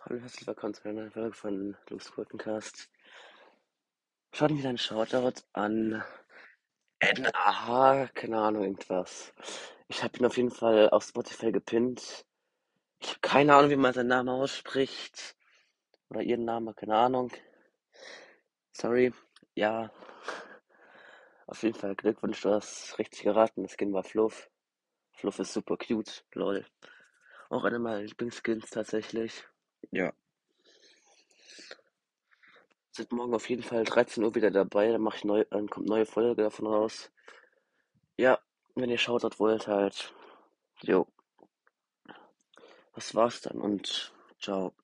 Hallo, herzlich willkommen zu einer neuen Folge von Luke's Podcast. Schaut mir einen Shoutout an NAH, keine Ahnung, irgendwas. Ich habe ihn auf jeden Fall auf Spotify gepinnt. Ich habe keine Ahnung, wie man seinen Namen ausspricht. Oder ihren Namen, keine Ahnung. Sorry. Ja. Auf jeden Fall Glückwunsch, du hast richtig geraten. Das Skin war Fluff. Fluff ist super cute, lol. Auch einer meiner Lieblingsskins tatsächlich. Ja. Seid morgen auf jeden Fall 13 Uhr wieder dabei, dann mache ich neu, dann kommt neue Folge davon raus. Ja, wenn ihr schaut, dort wollt halt. Jo. Das war's dann und ciao.